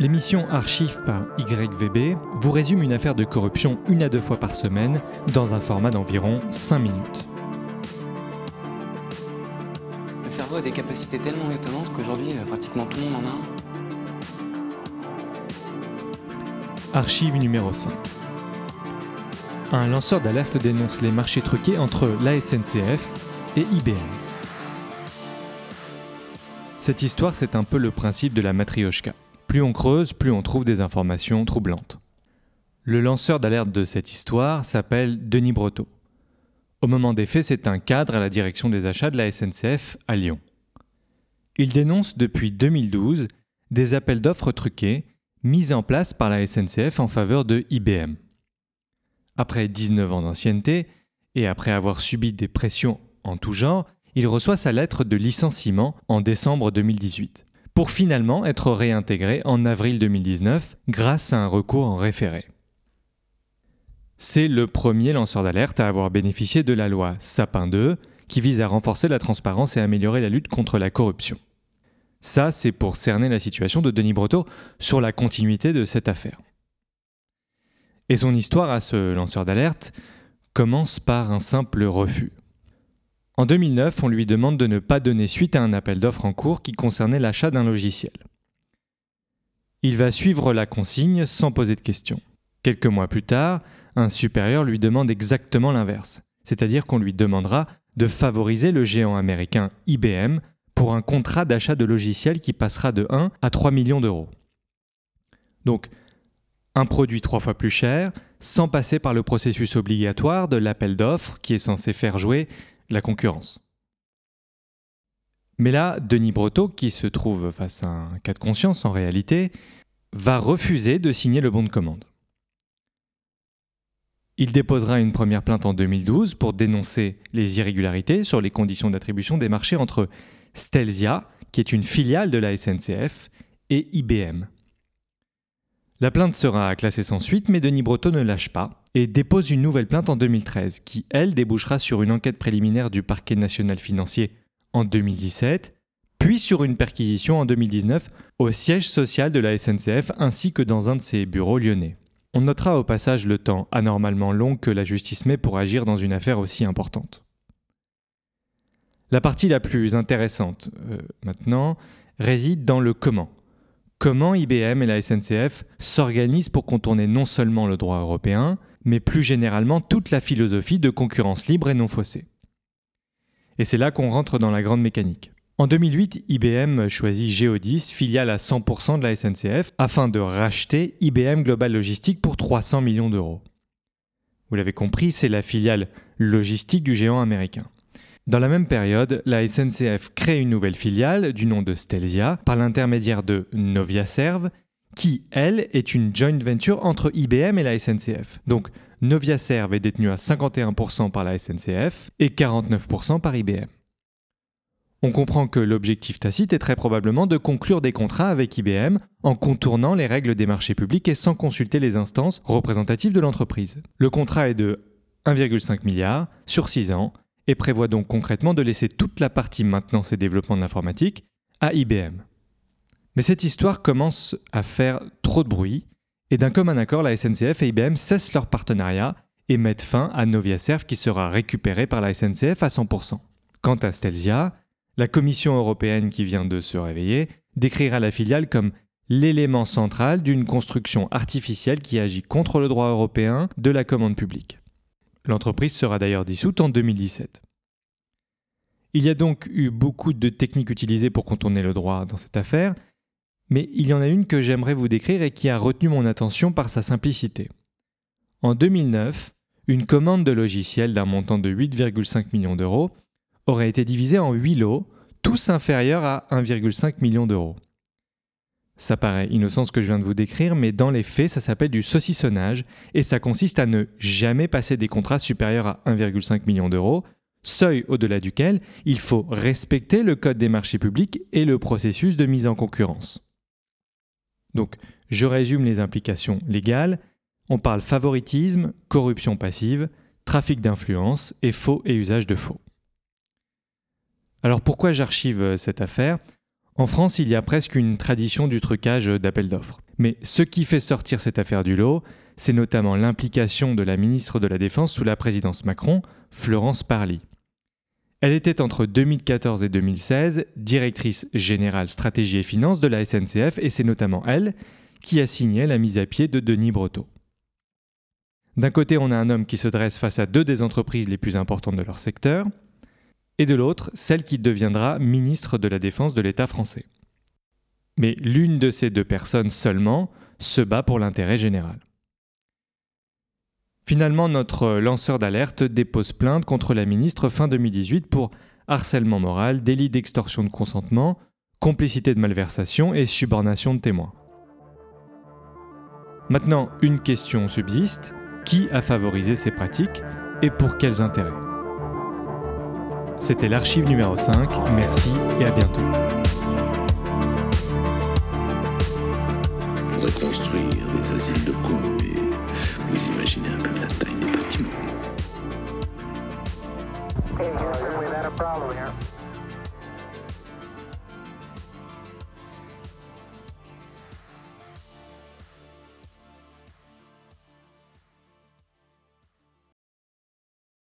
L'émission Archive par YVB vous résume une affaire de corruption une à deux fois par semaine dans un format d'environ 5 minutes. Le cerveau a des capacités tellement étonnantes qu'aujourd'hui, euh, pratiquement tout le monde en a un. Archive numéro 5. Un lanceur d'alerte dénonce les marchés truqués entre la SNCF et IBM. Cette histoire, c'est un peu le principe de la matrioshka. Plus on creuse, plus on trouve des informations troublantes. Le lanceur d'alerte de cette histoire s'appelle Denis Breteau. Au moment des faits, c'est un cadre à la direction des achats de la SNCF à Lyon. Il dénonce depuis 2012 des appels d'offres truqués mis en place par la SNCF en faveur de IBM. Après 19 ans d'ancienneté, et après avoir subi des pressions en tout genre, il reçoit sa lettre de licenciement en décembre 2018, pour finalement être réintégré en avril 2019 grâce à un recours en référé. C'est le premier lanceur d'alerte à avoir bénéficié de la loi Sapin 2, qui vise à renforcer la transparence et améliorer la lutte contre la corruption. Ça, c'est pour cerner la situation de Denis Breteau sur la continuité de cette affaire. Et son histoire à ce lanceur d'alerte commence par un simple refus. En 2009, on lui demande de ne pas donner suite à un appel d'offres en cours qui concernait l'achat d'un logiciel. Il va suivre la consigne sans poser de questions. Quelques mois plus tard, un supérieur lui demande exactement l'inverse, c'est-à-dire qu'on lui demandera de favoriser le géant américain IBM pour un contrat d'achat de logiciels qui passera de 1 à 3 millions d'euros. Donc, un produit trois fois plus cher, sans passer par le processus obligatoire de l'appel d'offres qui est censé faire jouer la concurrence. Mais là, Denis Breteau, qui se trouve face à un cas de conscience en réalité, va refuser de signer le bon de commande. Il déposera une première plainte en 2012 pour dénoncer les irrégularités sur les conditions d'attribution des marchés entre Stelzia, qui est une filiale de la SNCF, et IBM. La plainte sera classée sans suite, mais Denis Breteau ne lâche pas et dépose une nouvelle plainte en 2013, qui, elle, débouchera sur une enquête préliminaire du parquet national financier en 2017, puis sur une perquisition en 2019 au siège social de la SNCF ainsi que dans un de ses bureaux lyonnais. On notera au passage le temps anormalement long que la justice met pour agir dans une affaire aussi importante. La partie la plus intéressante, euh, maintenant, réside dans le comment. Comment IBM et la SNCF s'organisent pour contourner non seulement le droit européen, mais plus généralement toute la philosophie de concurrence libre et non faussée. Et c'est là qu'on rentre dans la grande mécanique. En 2008, IBM choisit Geodis, filiale à 100% de la SNCF, afin de racheter IBM Global Logistique pour 300 millions d'euros. Vous l'avez compris, c'est la filiale logistique du géant américain. Dans la même période, la SNCF crée une nouvelle filiale du nom de Stelzia par l'intermédiaire de Noviaserv qui, elle, est une joint venture entre IBM et la SNCF. Donc, Noviaserv est détenu à 51% par la SNCF et 49% par IBM. On comprend que l'objectif tacite est très probablement de conclure des contrats avec IBM en contournant les règles des marchés publics et sans consulter les instances représentatives de l'entreprise. Le contrat est de 1,5 milliard sur 6 ans et prévoit donc concrètement de laisser toute la partie maintenance et développement de l'informatique à IBM. Mais cette histoire commence à faire trop de bruit, et d'un commun accord, la SNCF et IBM cessent leur partenariat et mettent fin à Noviaserv qui sera récupéré par la SNCF à 100%. Quant à Stelzia, la Commission européenne qui vient de se réveiller décrira la filiale comme l'élément central d'une construction artificielle qui agit contre le droit européen de la commande publique. L'entreprise sera d'ailleurs dissoute en 2017. Il y a donc eu beaucoup de techniques utilisées pour contourner le droit dans cette affaire, mais il y en a une que j'aimerais vous décrire et qui a retenu mon attention par sa simplicité. En 2009, une commande de logiciel d'un montant de 8,5 millions d'euros aurait été divisée en 8 lots, tous inférieurs à 1,5 million d'euros. Ça paraît innocent ce que je viens de vous décrire, mais dans les faits, ça s'appelle du saucissonnage et ça consiste à ne jamais passer des contrats supérieurs à 1,5 million d'euros, seuil au-delà duquel il faut respecter le Code des marchés publics et le processus de mise en concurrence. Donc, je résume les implications légales. On parle favoritisme, corruption passive, trafic d'influence et faux et usage de faux. Alors pourquoi j'archive cette affaire? En France, il y a presque une tradition du trucage d'appel d'offres. Mais ce qui fait sortir cette affaire du lot, c'est notamment l'implication de la ministre de la Défense sous la présidence Macron, Florence Parly. Elle était entre 2014 et 2016 directrice générale stratégie et finances de la SNCF et c'est notamment elle qui a signé la mise à pied de Denis Breteau. D'un côté, on a un homme qui se dresse face à deux des entreprises les plus importantes de leur secteur, et de l'autre, celle qui deviendra ministre de la Défense de l'État français. Mais l'une de ces deux personnes seulement se bat pour l'intérêt général. Finalement, notre lanceur d'alerte dépose plainte contre la ministre fin 2018 pour harcèlement moral, délit d'extorsion de consentement, complicité de malversation et subornation de témoins. Maintenant, une question subsiste. Qui a favorisé ces pratiques et pour quels intérêts? C'était l'archive numéro 5, merci et à bientôt. Des asiles de vous imaginez un peu la taille des bâtiments. Okay,